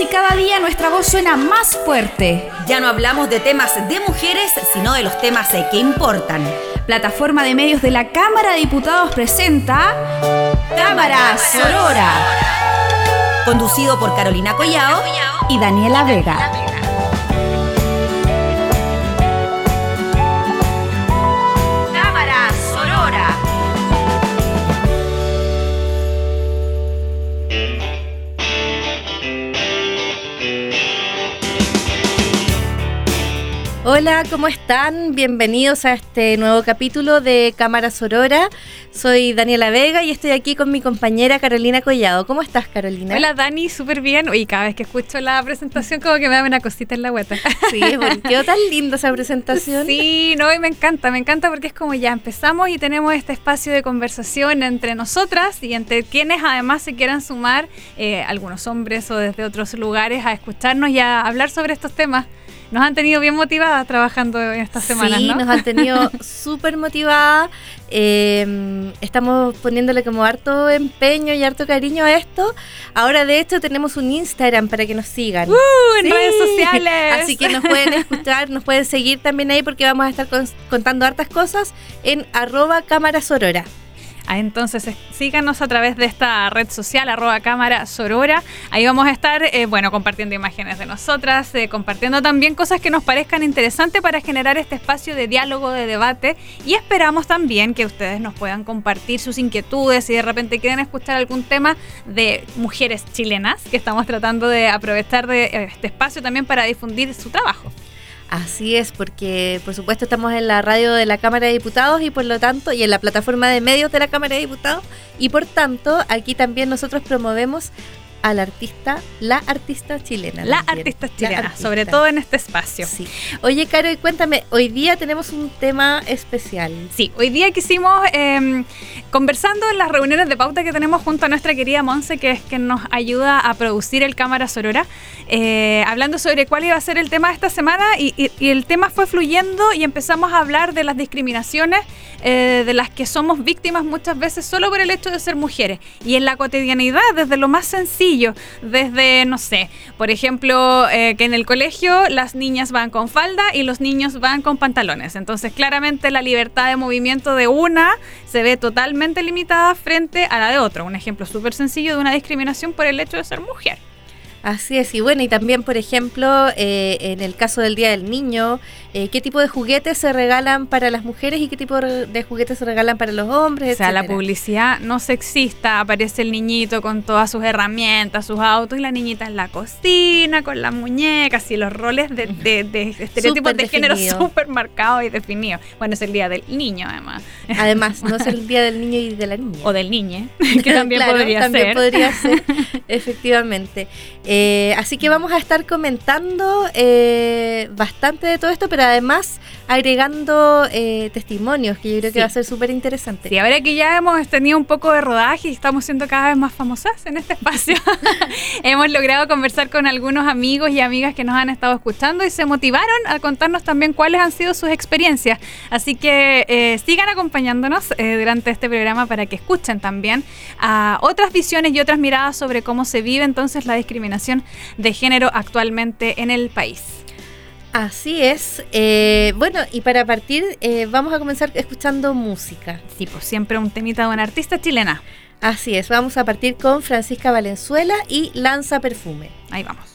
Y cada día nuestra voz suena más fuerte. Ya no hablamos de temas de mujeres, sino de los temas eh, que importan. Plataforma de medios de la Cámara de Diputados presenta Cámara Sorora. Conducido por Carolina Collao y Daniela Vega. Hola, ¿cómo están? Bienvenidos a este nuevo capítulo de Cámara Sorora. Soy Daniela Vega y estoy aquí con mi compañera Carolina Collado. ¿Cómo estás, Carolina? Hola, Dani, súper bien. Y cada vez que escucho la presentación como que me da una cosita en la hueta. Sí, quedó tan linda esa presentación. Sí, no, y me encanta, me encanta porque es como ya empezamos y tenemos este espacio de conversación entre nosotras y entre quienes además se quieran sumar, eh, algunos hombres o desde otros lugares, a escucharnos y a hablar sobre estos temas nos han tenido bien motivadas trabajando en estas semanas, sí, nos han tenido súper motivadas. Eh, estamos poniéndole como harto empeño y harto cariño a esto. Ahora, de hecho, tenemos un Instagram para que nos sigan. ¡Uh! En redes sociales. Así que nos pueden escuchar, nos pueden seguir también ahí porque vamos a estar contando hartas cosas en arroba cámara sorora. Ah, entonces síganos a través de esta red social, arroba cámara sorora. Ahí vamos a estar, eh, bueno, compartiendo imágenes de nosotras, eh, compartiendo también cosas que nos parezcan interesantes para generar este espacio de diálogo, de debate. Y esperamos también que ustedes nos puedan compartir sus inquietudes si de repente quieren escuchar algún tema de mujeres chilenas, que estamos tratando de aprovechar de eh, este espacio también para difundir su trabajo. Así es, porque por supuesto estamos en la radio de la Cámara de Diputados y por lo tanto, y en la plataforma de medios de la Cámara de Diputados, y por tanto, aquí también nosotros promovemos al artista, la artista chilena. La artista chilena, sobre todo en este espacio. Sí. Oye, Caro, y cuéntame, hoy día tenemos un tema especial. Sí, hoy día quisimos, em, conversando en las reuniones de pauta que tenemos junto a nuestra querida Monse, que es quien nos ayuda a producir el Cámara Sorora, eh, hablando sobre cuál iba a ser el tema de esta semana y, el tema fue fluyendo y empezamos a hablar de las discriminaciones eh, de las que somos víctimas muchas veces solo por el hecho de ser mujeres. Y en la cotidianidad, desde lo más sencillo, desde, no sé, por ejemplo, eh, que en el colegio las niñas van con falda y los niños van con pantalones. Entonces, claramente la libertad de movimiento de una se ve totalmente limitada frente a la de otra. Un ejemplo súper sencillo de una discriminación por el hecho de ser mujer. Así es, y bueno, y también, por ejemplo, eh, en el caso del Día del Niño, eh, qué tipo de juguetes se regalan para las mujeres y qué tipo de juguetes se regalan para los hombres. O sea, la publicidad no sexista, aparece el niñito con todas sus herramientas, sus autos, y la niñita en la cocina, con las muñecas y los roles de, de, estereotipos de género súper marcados y definidos. Bueno, es el Día del Niño, además. Además, no es el Día del Niño y de la Niña. O del niñe, que también podría también ser. podría ser, efectivamente. Eh, así que vamos a estar comentando eh, bastante de todo esto, pero además agregando eh, testimonios, que yo creo que va a ser súper interesante. Sí, ahora que ya hemos tenido un poco de rodaje y estamos siendo cada vez más famosas en este espacio, hemos logrado conversar con algunos amigos y amigas que nos han estado escuchando y se motivaron a contarnos también cuáles han sido sus experiencias. Así que sigan acompañándonos durante este programa para que escuchen también a otras visiones y otras miradas sobre cómo se vive entonces la discriminación de género actualmente en el país. Así es. Eh, bueno, y para partir eh, vamos a comenzar escuchando música. Sí, pues siempre un temita de una artista chilena. Así es, vamos a partir con Francisca Valenzuela y Lanza Perfume. Ahí vamos.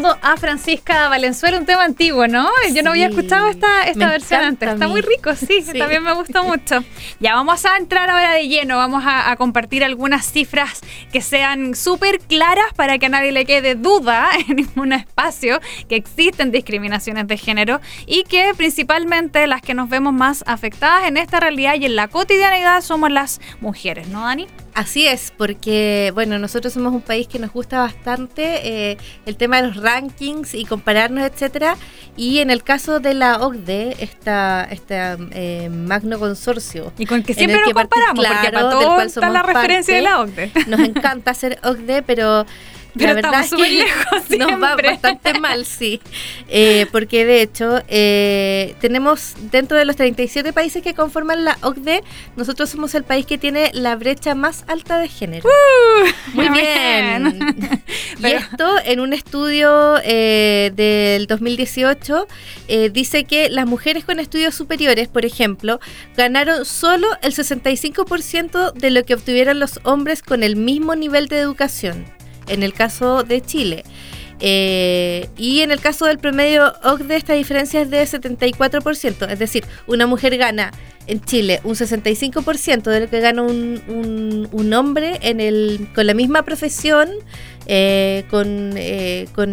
Escuchando a Francisca Valenzuela, un tema antiguo, ¿no? Yo no había escuchado esta, esta versión antes. Está muy rico, sí, también me gustó mucho. Ya vamos a entrar ahora de lleno, vamos a, compartir algunas cifras que sean súper claras para que a nadie le quede duda en ningún espacio que existen discriminaciones de género y que principalmente las que nos vemos más afectadas en esta realidad y en la cotidianidad somos las mujeres, ¿no, Dani? Así es, porque bueno, nosotros somos un país que nos gusta bastante eh, el tema de los rankings y compararnos, etcétera. Y en el caso de la OCDE, esta, este eh, magno consorcio. Y con que siempre nos comparamos, porque para todo está la referencia de la OCDE. Nos encanta hacer OCDE, pero la verdad es que nos va bastante mal, sí. Eh, porque de hecho, eh, tenemos dentro de los 37 países que conforman la OCDE, nosotros somos el país que tiene la brecha más alta de género. Uh, Muy bien. y esto en un estudio eh, del 2018 dice que las mujeres con estudios superiores, por ejemplo, ganaron solo el 65% de lo que obtuvieron los hombres con el mismo nivel de educación en el caso de Chile. Eh, y en el caso del promedio OCDE esta diferencia es de 74%, es decir, una mujer gana en Chile un 65% de lo que gana un, un, hombre en el, con la misma profesión, eh, con, eh, con,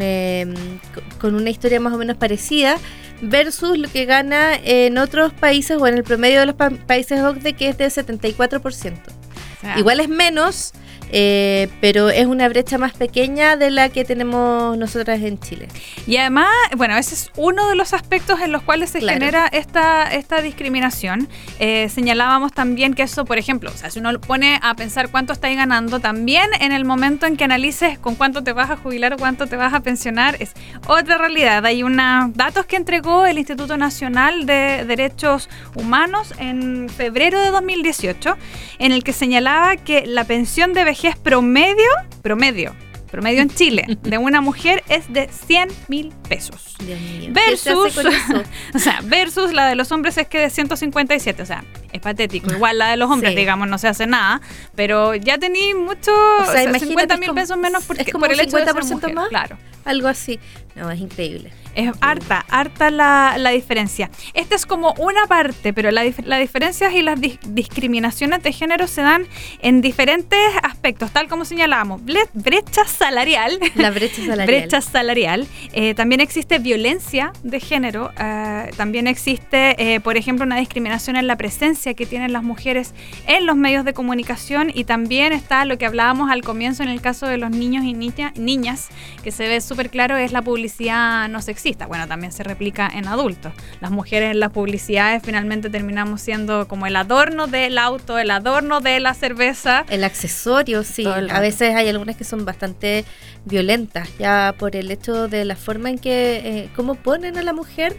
con, una historia más o menos parecida, versus lo que gana en otros países o en el promedio de los países OCDE que es de 74%. Igual es menos, eh, pero es una brecha más pequeña de la que tenemos nosotras en Chile. Y además, bueno, ese es uno de los aspectos en los cuales se genera esta, esta discriminación. Eh, señalábamos también que eso, por ejemplo, o sea, si uno pone a pensar cuánto estáis ganando, también en el momento en que analices con cuánto te vas a jubilar o cuánto te vas a pensionar, es otra realidad. Hay unos datos que entregó el Instituto Nacional de Derechos Humanos en febrero de 2018, en el que señalaba que la pensión de vejez promedio, promedio, promedio en Chile de una mujer es de 100 mil pesos. Versus, o sea, versus la de los hombres es que de 157, o sea, es patético. Igual la de los hombres, digamos, no se hace nada, pero ya tení mucho, o sea, 50 mil pesos menos porque, por el hecho de ser más. Claro. Algo así. No, es increíble. Es harta, harta la, la, diferencia. Esta es como una parte, pero las la diferencias y las discriminaciones de género se dan en diferentes aspectos, tal como señalábamos. brecha salarial. La brecha salarial. brecha salarial. Eh, también existe violencia de género. Eh, también existe, eh, por ejemplo, una discriminación en la presencia que tienen las mujeres en los medios de comunicación. Y también está lo que hablábamos al comienzo en el caso de los niños y niñas, que se ve súper claro, es la publicidad no sexista bueno, también se replica en adultos. Las mujeres en las publicidades finalmente terminamos siendo como el adorno del auto, el adorno de la cerveza. El accesorio, sí. A veces hay algunas que son bastante violentas, ya por el hecho de la forma en que, eh, cómo ponen a la mujer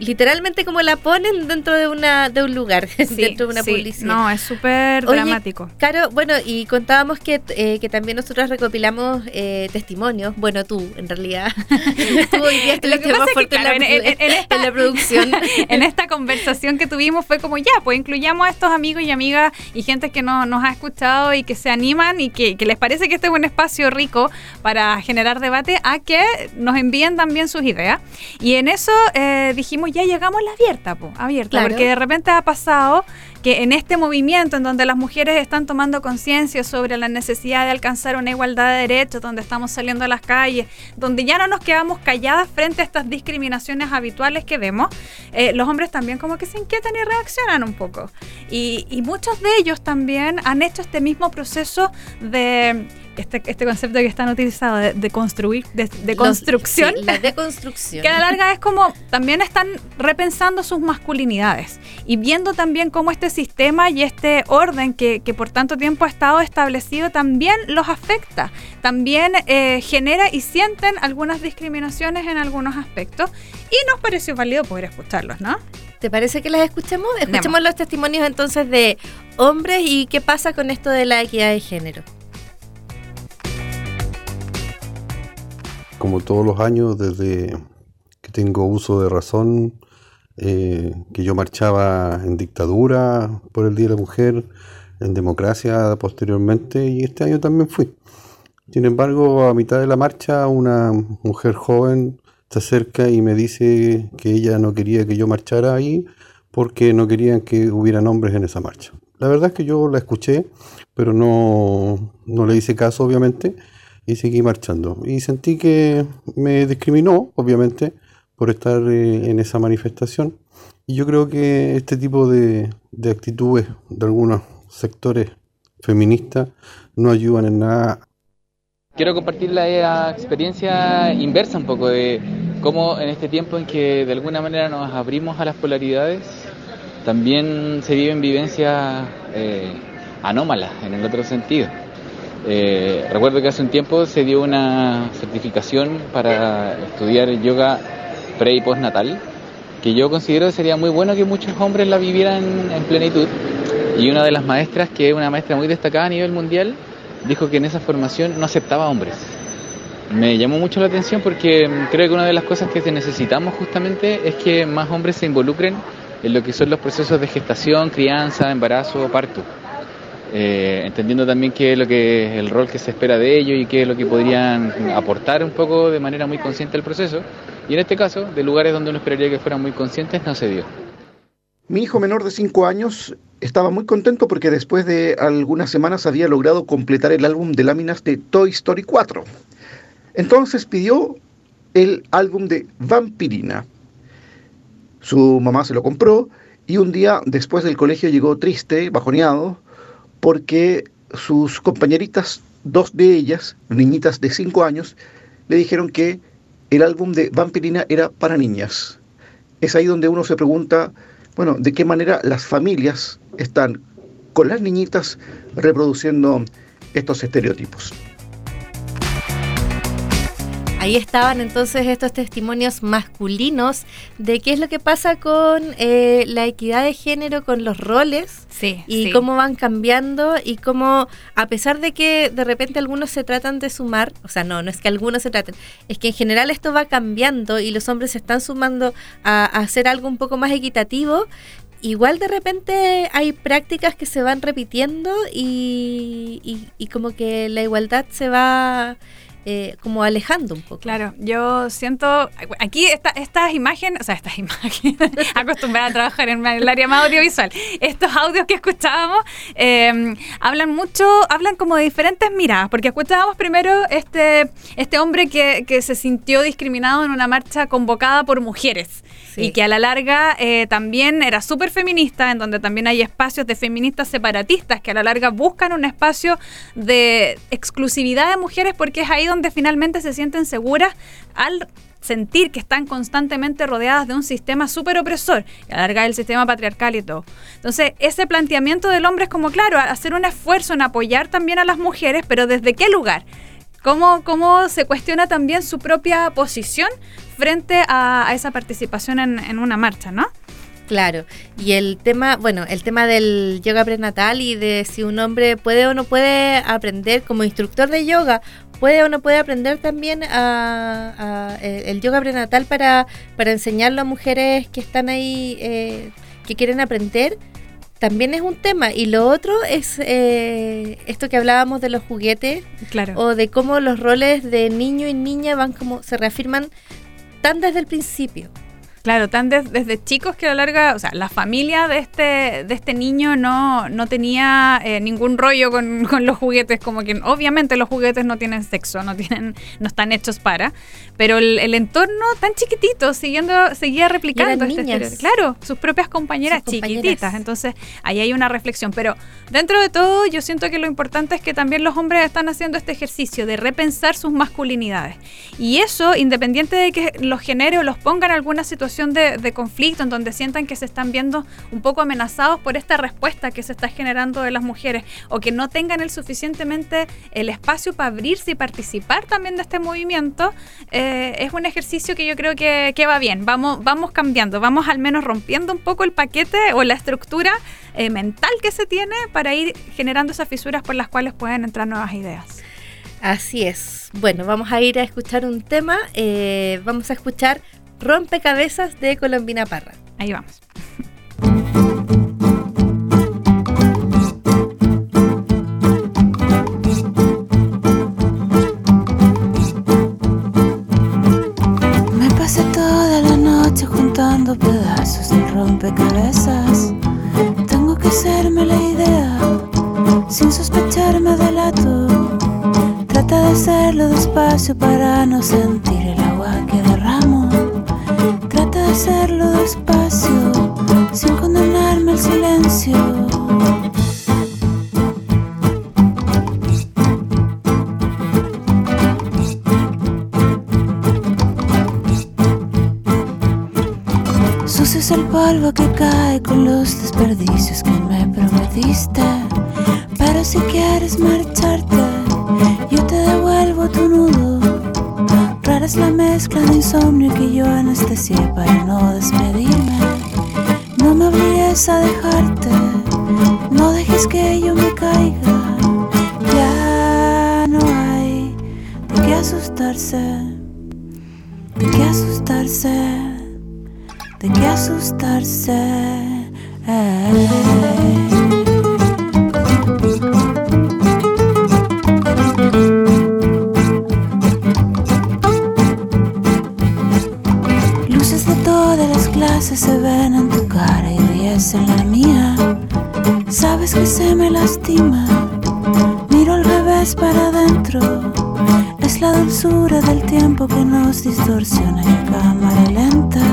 literalmente como la ponen dentro de una de un lugar, dentro de una publicidad. No, es súper dramático. Claro, bueno, y contábamos que, eh, que también nosotros recopilamos eh, testimonios, bueno, tú, en realidad. tú hoy día estuviste más fuerte en, la, en, la producción. en esta conversación que tuvimos fue como, ya, pues incluyamos a estos amigos y amigas y gente que no, nos ha escuchado y que se animan y que, que les parece que este es un espacio rico para generar debate, a que nos envíen también sus ideas. Y en eso eh, dijimos, ya llegamos a la abierta, po, abierta, porque de repente ha pasado que en este movimiento en donde las mujeres están tomando conciencia sobre la necesidad de alcanzar una igualdad de derechos, donde estamos saliendo a las calles, donde ya no nos quedamos calladas frente a estas discriminaciones habituales que vemos, eh, los hombres también como que se inquietan y reaccionan un poco. Y, y muchos de ellos también han hecho este mismo proceso de este, este concepto que están utilizado de, construir, de, construcción. la deconstrucción. Que a la larga es como también están repensando sus masculinidades y viendo también cómo este sistema y este orden que, por tanto tiempo ha estado establecido también los afecta, también eh, genera y sienten algunas discriminaciones en algunos aspectos y nos pareció válido poder escucharlos, ¿no? ¿Te parece que las escuchemos? Escuchemos los testimonios entonces de hombres y qué pasa con esto de la equidad de género. Como todos los años, desde que tengo uso de razón, eh, que yo marchaba en dictadura por el Día de la Mujer, en democracia posteriormente, y este año también fui. Sin embargo, a mitad de la marcha, una mujer joven se acerca y me dice que ella no quería que yo marchara ahí porque no querían que hubieran hombres en esa marcha. La verdad es que yo la escuché, pero no, no le hice caso, obviamente, y seguí marchando. Y sentí que me discriminó, obviamente, por estar eh, en esa manifestación. Y yo creo que este tipo de, de actitudes de algunos sectores feministas no ayudan en nada Quiero compartir la experiencia inversa un poco de cómo en este tiempo en que de alguna manera nos abrimos a las polaridades, también se viven vivencias eh, anómalas en el otro sentido. Eh, recuerdo que hace un tiempo se dio una certificación para estudiar yoga pre y postnatal, que yo considero que sería muy bueno que muchos hombres la vivieran en plenitud. Y una de las maestras, que es una maestra muy destacada a nivel mundial, dijo que en esa formación no aceptaba hombres. Me llamó mucho la atención porque creo que una de las cosas que necesitamos justamente es que más hombres se involucren en lo que son los procesos de gestación, crianza, embarazo, parto. Eh, entendiendo también qué es lo que el rol que se espera de ellos y qué es lo que podrían aportar un poco de manera muy consciente al proceso. Y en este caso, de lugares donde uno esperaría que fueran muy conscientes, no se dio. Mi hijo menor de 5 años estaba muy contento porque después de algunas semanas había logrado completar el álbum de láminas de Toy Story 4. Entonces pidió el álbum de Vampirina. Su mamá se lo compró y un día después del colegio llegó triste, bajoneado, porque sus compañeritas, dos de ellas, niñitas de 5 años, le dijeron que el álbum de Vampirina era para niñas. Es ahí donde uno se pregunta, bueno, de qué manera las familias están con las niñitas reproduciendo estos estereotipos. Ahí estaban entonces estos testimonios masculinos de qué es lo que pasa con eh, la equidad de género, con los roles sí, y cómo van cambiando y cómo, a pesar de que de repente algunos se tratan de sumar, o sea, no, no es que algunos se traten, es que en general esto va cambiando y los hombres se están sumando a, a hacer algo un poco más equitativo, igual de repente hay prácticas que se van repitiendo y, y, y como que la igualdad se va eh, como alejando un poco. Claro, yo siento, aquí esta, estas imágenes, o sea, estas imágenes, acostumbrada a trabajar en el área más audiovisual, estos audios que escuchábamos eh, hablan mucho, hablan como de diferentes miradas, porque escuchábamos primero este, este hombre que, que se sintió discriminado en una marcha convocada por mujeres. Sí. Y que a la larga eh, también era súper feminista, en donde también hay espacios de feministas separatistas que a la larga buscan un espacio de exclusividad de mujeres porque es ahí donde finalmente se sienten seguras al sentir que están constantemente rodeadas de un sistema súper opresor, y alargar el sistema patriarcal y todo. Entonces, ese planteamiento del hombre es como, claro, hacer un esfuerzo en apoyar también a las mujeres, pero ¿desde qué lugar? ¿Cómo, cómo se cuestiona también su propia posición frente a, esa participación en, en una marcha, ¿no? Claro, y el tema, bueno, el tema del yoga prenatal y de si un hombre puede o no puede aprender como instructor de yoga, puede o no puede aprender también a, a el yoga prenatal para, para enseñarlo a mujeres que están ahí, eh, que quieren aprender, también es un tema. Y lo otro es eh, esto que hablábamos de los juguetes, claro. o de cómo los roles de niño y niña van como, se reafirman tan desde el principio. Claro, tan de, desde chicos que a la larga, o sea, la familia de este, de este niño no, no tenía eh, ningún rollo con, con, los juguetes, como que obviamente los juguetes no tienen sexo, no tienen, no están hechos para, pero el, el entorno tan chiquitito, siguiendo, seguía replicando este niñas. Claro, sus propias compañeras, sus compañeras chiquititas. Entonces, ahí hay una reflexión. Pero dentro de todo, yo siento que lo importante es que también los hombres están haciendo este ejercicio de repensar sus masculinidades. Y eso, independiente de que los genere o los ponga en alguna situación de, conflicto, en donde sientan que se están viendo un poco amenazados por esta respuesta que se está generando de las mujeres, o que no tengan el suficientemente el espacio para abrirse y participar también de este movimiento, eh, es un ejercicio que yo creo que, que, va bien. Vamos, vamos cambiando, vamos al menos rompiendo un poco el paquete o la estructura eh, mental que se tiene para ir generando esas fisuras por las cuales pueden entrar nuevas ideas. Así es. Bueno, vamos a ir a escuchar un tema. Eh, vamos a escuchar Rompecabezas de Colombina Parra. Ahí vamos. Me pasé toda la noche juntando pedazos de rompecabezas. Tengo que hacerme la idea sin sospecharme del ato. Trata de hacerlo despacio para no sentir el agua que derramo. Hacerlo despacio, sin condenarme al silencio. Sucio es el polvo que cae con los desperdicios que me prometiste. Pero si quieres marcharte, yo te devuelvo tu es la mezcla de insomnio que yo anestesié para no despedirme. No me obligues a dejarte, no dejes que yo me caiga. Ya no hay de qué asustarse, de qué asustarse, de qué asustarse. Del tiempo que nos distorsiona en cámara lenta.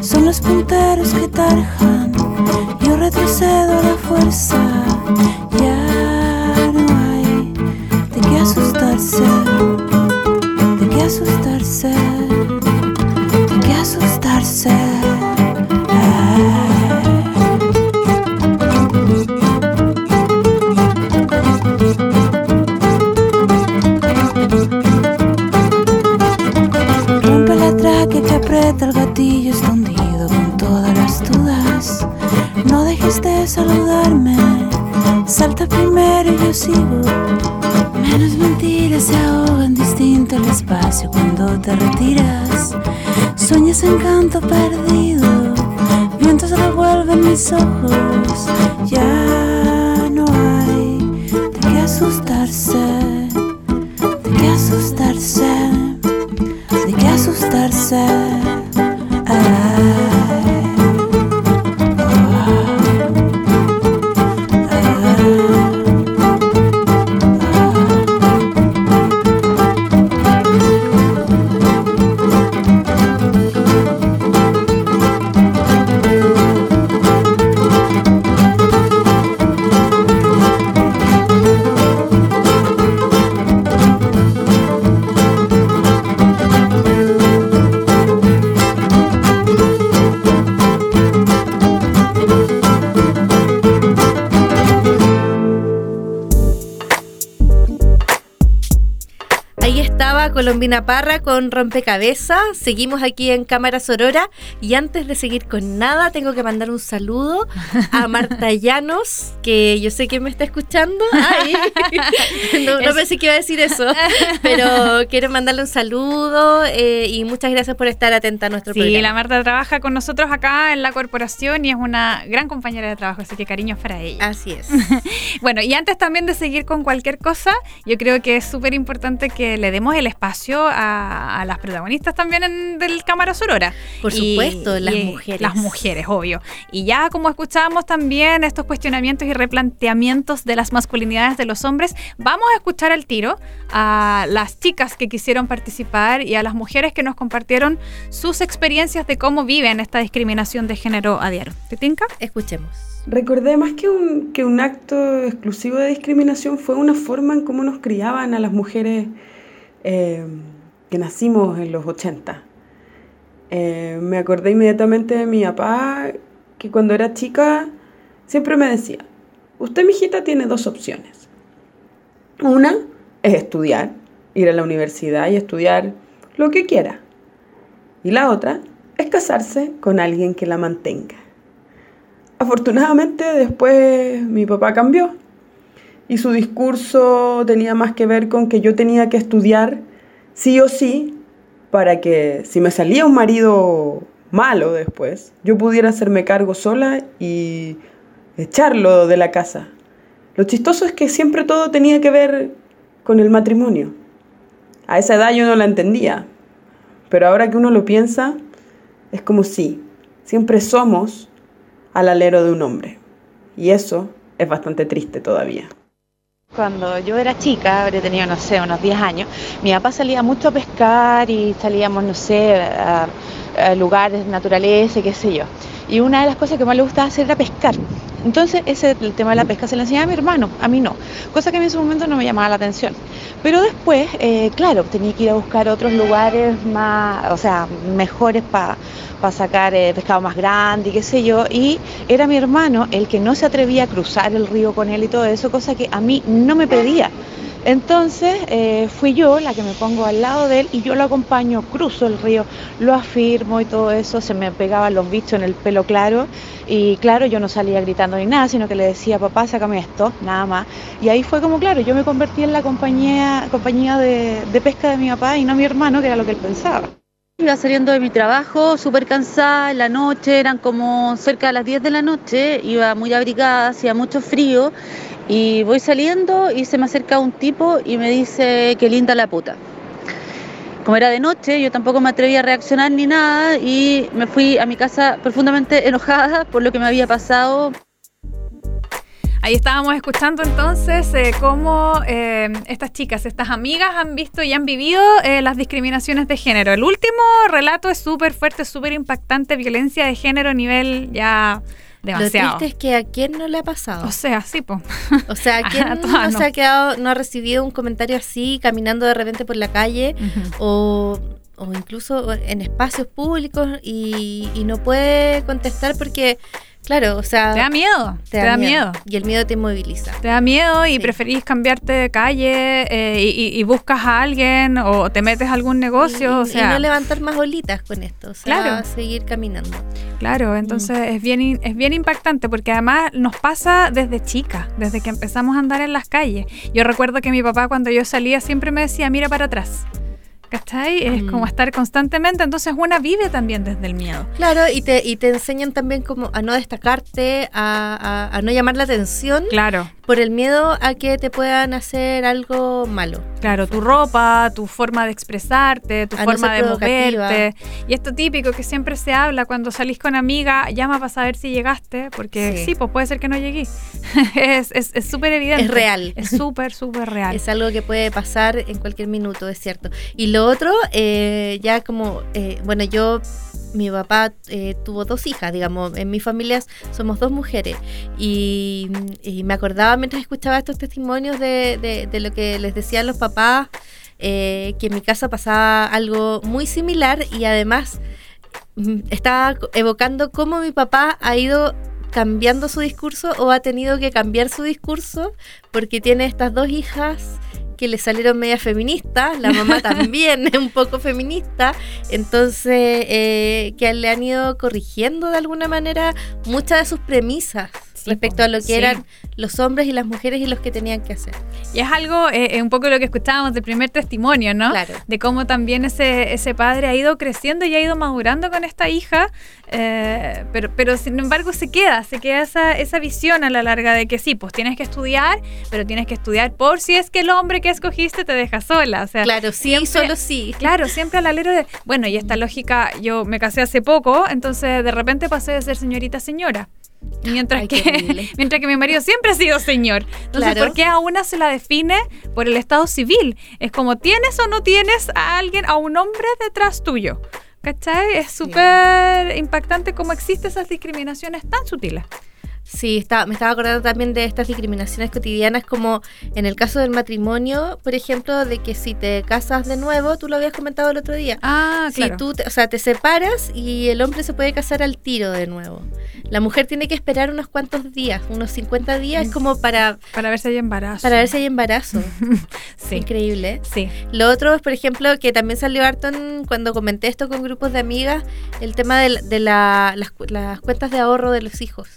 Son los punteros que tarjan. Yo retrocedo a la fuerza. Ya no hay de qué asustarse. De qué asustarse. Saludarme. Salta primero y yo sigo. Menos mentiras se ahogan distinto el espacio cuando te retiras. Sueñas en canto perdido. Vientos revuelven mis ojos. Ya no hay de qué asustarse. De qué asustarse. Colombina Parra con Rompecabezas. Seguimos aquí en Cámara Sorora. Y antes de seguir con nada, tengo que mandar un saludo a Marta Llanos, que yo sé que me está escuchando. Ay, no, no pensé que iba a decir eso, pero quiero mandarle un saludo eh, y muchas gracias por estar atenta a nuestro Sí, programa. la Marta trabaja con nosotros acá en la corporación y es una gran compañera de trabajo, así que cariños para ella. Así es. Bueno, y antes también de seguir con cualquier cosa, yo creo que es súper importante que le demos el espacio a, a las protagonistas también en- del Cámara Sorora. Por Y- supuesto, las y- mujeres. Las mujeres, obvio. Y ya como escuchábamos también estos cuestionamientos y replanteamientos de las masculinidades de los hombres, vamos a escuchar al tiro a las chicas que quisieron participar y a las mujeres que nos compartieron sus experiencias de cómo viven esta discriminación de género a diario. ¿Te tinca? Escuchemos. Recordé más que un, que un acto exclusivo de discriminación, fue una forma en cómo nos criaban a las mujeres eh, que nacimos en los 80. Eh, me acordé inmediatamente de mi papá, que cuando era chica siempre me decía, usted, mijita, tiene dos opciones. Una es estudiar, ir a la universidad y estudiar lo que quiera. Y la otra es casarse con alguien que la mantenga. Afortunadamente después mi papá cambió y su discurso tenía más que ver con que yo tenía que estudiar sí o sí para que si me salía un marido malo después, yo pudiera hacerme cargo sola y echarlo de la casa. Lo chistoso es que siempre todo tenía que ver con el matrimonio. A esa edad yo no la entendía, pero ahora que uno lo piensa, es como si siempre somos al alero de un hombre. Y eso es bastante triste todavía. Cuando yo era chica, habría tenido, no sé, unos 10 años, mi papá salía mucho a pescar y salíamos, no sé, a, a lugares, naturaleza, qué sé yo. Y una de las cosas que más le gustaba hacer era pescar. Entonces, ese el tema de la pesca se le enseñaba a mi hermano, a mí no. Cosa que en ese momento no me llamaba la atención. Pero después, eh, claro, tenía que ir a buscar otros lugares más, o sea, mejores para sacar eh, pescado más grande y qué sé yo. Y era mi hermano el que no se atrevía a cruzar el río con él y todo eso, cosa que a mí no me pedía. Entonces eh, fui yo la que me pongo al lado de él y yo lo acompaño, cruzo el río, lo afirmo y todo eso, se me pegaban los bichos en el pelo claro y claro, yo no salía gritando ni nada, sino que le decía, papá, sácame esto, nada más. Y ahí fue como, claro, yo me convertí en la compañía, compañía de, pesca de mi papá y no mi hermano, que era lo que él pensaba. Iba saliendo de mi trabajo súper cansada en la noche, eran como cerca de las 10 de la noche, iba muy abrigada, hacía mucho frío y voy saliendo y se me acerca un tipo y me dice que linda la puta. Como era de noche, yo tampoco me atreví a reaccionar ni nada y me fui a mi casa profundamente enojada por lo que me había pasado. Ahí estábamos escuchando entonces eh, cómo eh, estas chicas, estas amigas han visto y han vivido eh, las discriminaciones de género. El último relato es súper fuerte, súper impactante, violencia de género a nivel ya demasiado. Lo triste es que a quién no le ha pasado. O sea, sí, po. O sea, ¿a quién no, se ha quedado, no ha recibido un comentario así caminando de repente por la calle o, o incluso en espacios públicos y, y no puede contestar porque, claro, o sea... Te da miedo, te da miedo. Y el miedo te moviliza. Te da miedo y preferís cambiarte de calle eh, y, y- buscas a alguien o te metes a algún negocio. y, o sea, y no levantar más bolitas con esto, o sea, Claro. seguir caminando. Claro, entonces es bien es bien impactante porque además nos pasa desde chica, desde que empezamos a andar en las calles. Yo recuerdo que mi papá cuando yo salía siempre me decía, mira para atrás. ¿Cachai? Es Mm. como estar constantemente, entonces una vive también desde el miedo. Claro, y te, y te enseñan también como a no destacarte, a, a- a no llamar la atención Claro. Por el miedo a que te puedan hacer algo malo. Claro, tu ropa, tu forma de expresarte, tu A forma de provocativa. moverte. Y esto típico que siempre se habla cuando salís con amiga, llama para saber si llegaste, porque sí, Sí. pues puede ser que no llegué. es es- es súper evidente. Es real. Es súper, súper real. Es algo que puede pasar en cualquier minuto, es cierto. Y lo otro, eh, ya como, eh, bueno, yo, mi papá eh, tuvo dos hijas, digamos, en mi familia somos dos mujeres. Y, me acordaba mientras escuchaba estos testimonios de, de- de lo que les decían los papás, eh, que en mi casa pasaba algo muy similar y además mm, estaba evocando cómo mi papá ha ido cambiando su discurso o ha tenido que cambiar su discurso porque tiene estas dos hijas que le salieron media feministas, la mamá también es un poco feminista, entonces eh, que le han ido corrigiendo de alguna manera muchas de sus premisas respecto a lo que sí. eran los hombres y las mujeres y los que tenían que hacer. Y es algo, eh, un poco lo que escuchábamos del primer testimonio, ¿no? Claro. De cómo también ese, ese padre ha ido creciendo y ha ido madurando con esta hija, eh, pero, pero sin embargo se queda, se queda esa, esa visión a la larga de que sí, pues tienes que estudiar, pero tienes que estudiar por si es que el hombre que escogiste te deja sola. O sea, Claro, sí, solo sí. Claro, siempre al alero de. Bueno, y esta lógica, yo me casé hace poco, entonces de repente pasé de ser señorita a señora. Mientras, Ay, que, mientras que mi marido siempre ha sido señor. Entonces, Claro. ¿por qué a una se la define por el estado civil? Es como, ¿tienes o no tienes a alguien, a un hombre detrás tuyo? ¿Cachai? Es súper impactante cómo existen esas discriminaciones tan sutiles. Sí, está, me estaba acordando también de estas discriminaciones cotidianas, como en el caso del matrimonio, por ejemplo, de que si te casas de nuevo, tú lo habías comentado el otro día. Ah, si claro. tú, te- o sea, te separas y el hombre se puede casar al tiro de nuevo. La mujer tiene que esperar unos cuantos días, unos 50 días, como para, Para ver si hay embarazo. para ver si hay embarazo. Sí. Increíble. Sí. Lo otro es, por ejemplo, que también salió harto en- cuando comenté esto con grupos de amigas, el tema de, la- de la- las, las cuentas de ahorro de los hijos.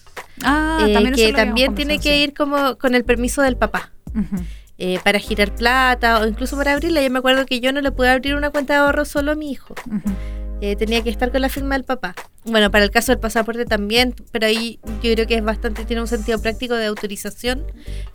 Ah, Eh, también que también tiene que ir como con el permiso del papá. Eh, para girar plata o incluso para abrirla. Yo me acuerdo que yo no le pude abrir una cuenta de ahorro solo a mi hijo. Eh, tenía que estar con la firma del papá. Bueno, para el caso del pasaporte también, pero ahí yo creo que es bastante, tiene un sentido práctico de autorización,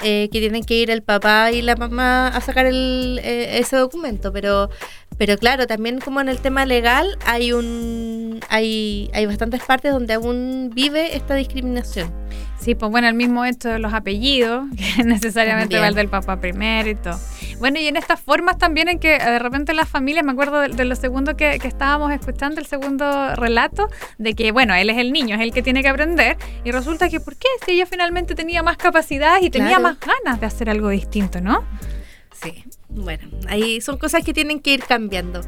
eh, que tienen que ir el papá y la mamá a sacar el, eh, ese documento, pero, pero claro, también como en el tema legal hay un hay, hay bastantes partes donde aún vive esta discriminación. Sí, pues bueno, el mismo hecho de los apellidos, que necesariamente También. va el del papá primero y todo. Bueno, y en estas formas también en que eh, de repente las familias, me acuerdo de, de lo segundo que, que estábamos escuchando, el segundo relato, de que, bueno, él es el niño, es el que tiene que aprender, y resulta que, ¿por qué? Si ella finalmente tenía más capacidades y tenía Claro. más ganas de hacer algo distinto, ¿no? Sí. Bueno, ahí son cosas que tienen que ir cambiando.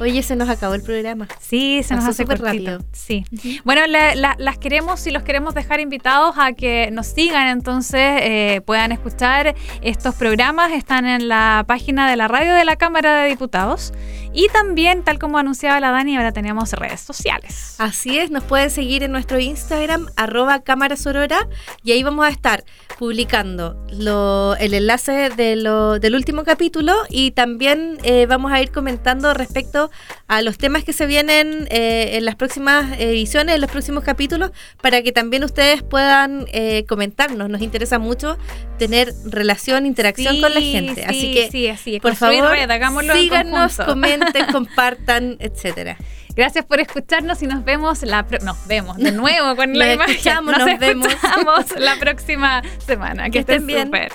Oye, se nos acabó el programa. Sí, se nos Pasó hace súper rápido. Sí. Bueno, la- la- las queremos y los queremos dejar invitados a que nos sigan, entonces eh, puedan escuchar estos programas. Están en la página de la radio de la Cámara de Diputados. Y también, tal como anunciaba la Dani, ahora tenemos redes sociales. Así es, nos pueden seguir en nuestro Instagram, arroba cámara sorora, y ahí vamos a estar publicando lo- el enlace de lo- del último capítulo y también eh, vamos a ir comentando respecto a los temas que se vienen eh, en las próximas ediciones, en los próximos capítulos, para que también ustedes puedan eh, comentarnos. Nos interesa mucho tener relación, interacción Sí, con la gente. sí, así que, sí, así es. por Construir favor, red, hagámoslo en síganos, comenten, compartan, etcétera. Gracias por escucharnos y nos vemos la nos vemos de nuevo con la Nos imagen. escuchamos, nos vemos. escuchamos la próxima semana. Que, Que estén estén bien. súper.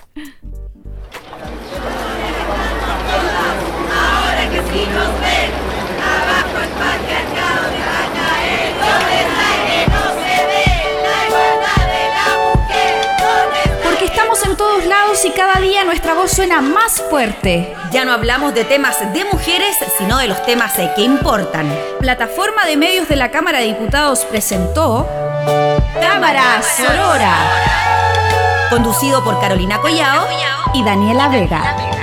Y cada día nuestra voz suena más fuerte. Ya no hablamos de temas de mujeres, sino de los temas eh, que importan. Plataforma de Medios de la Cámara de Diputados presentó Cámara Sorora. Conducido por Carolina Collao y Daniela Vega.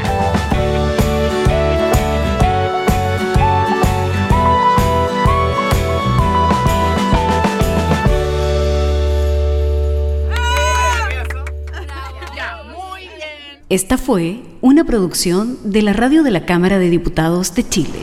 Esta fue una producción de la Radio de la Cámara de Diputados de Chile.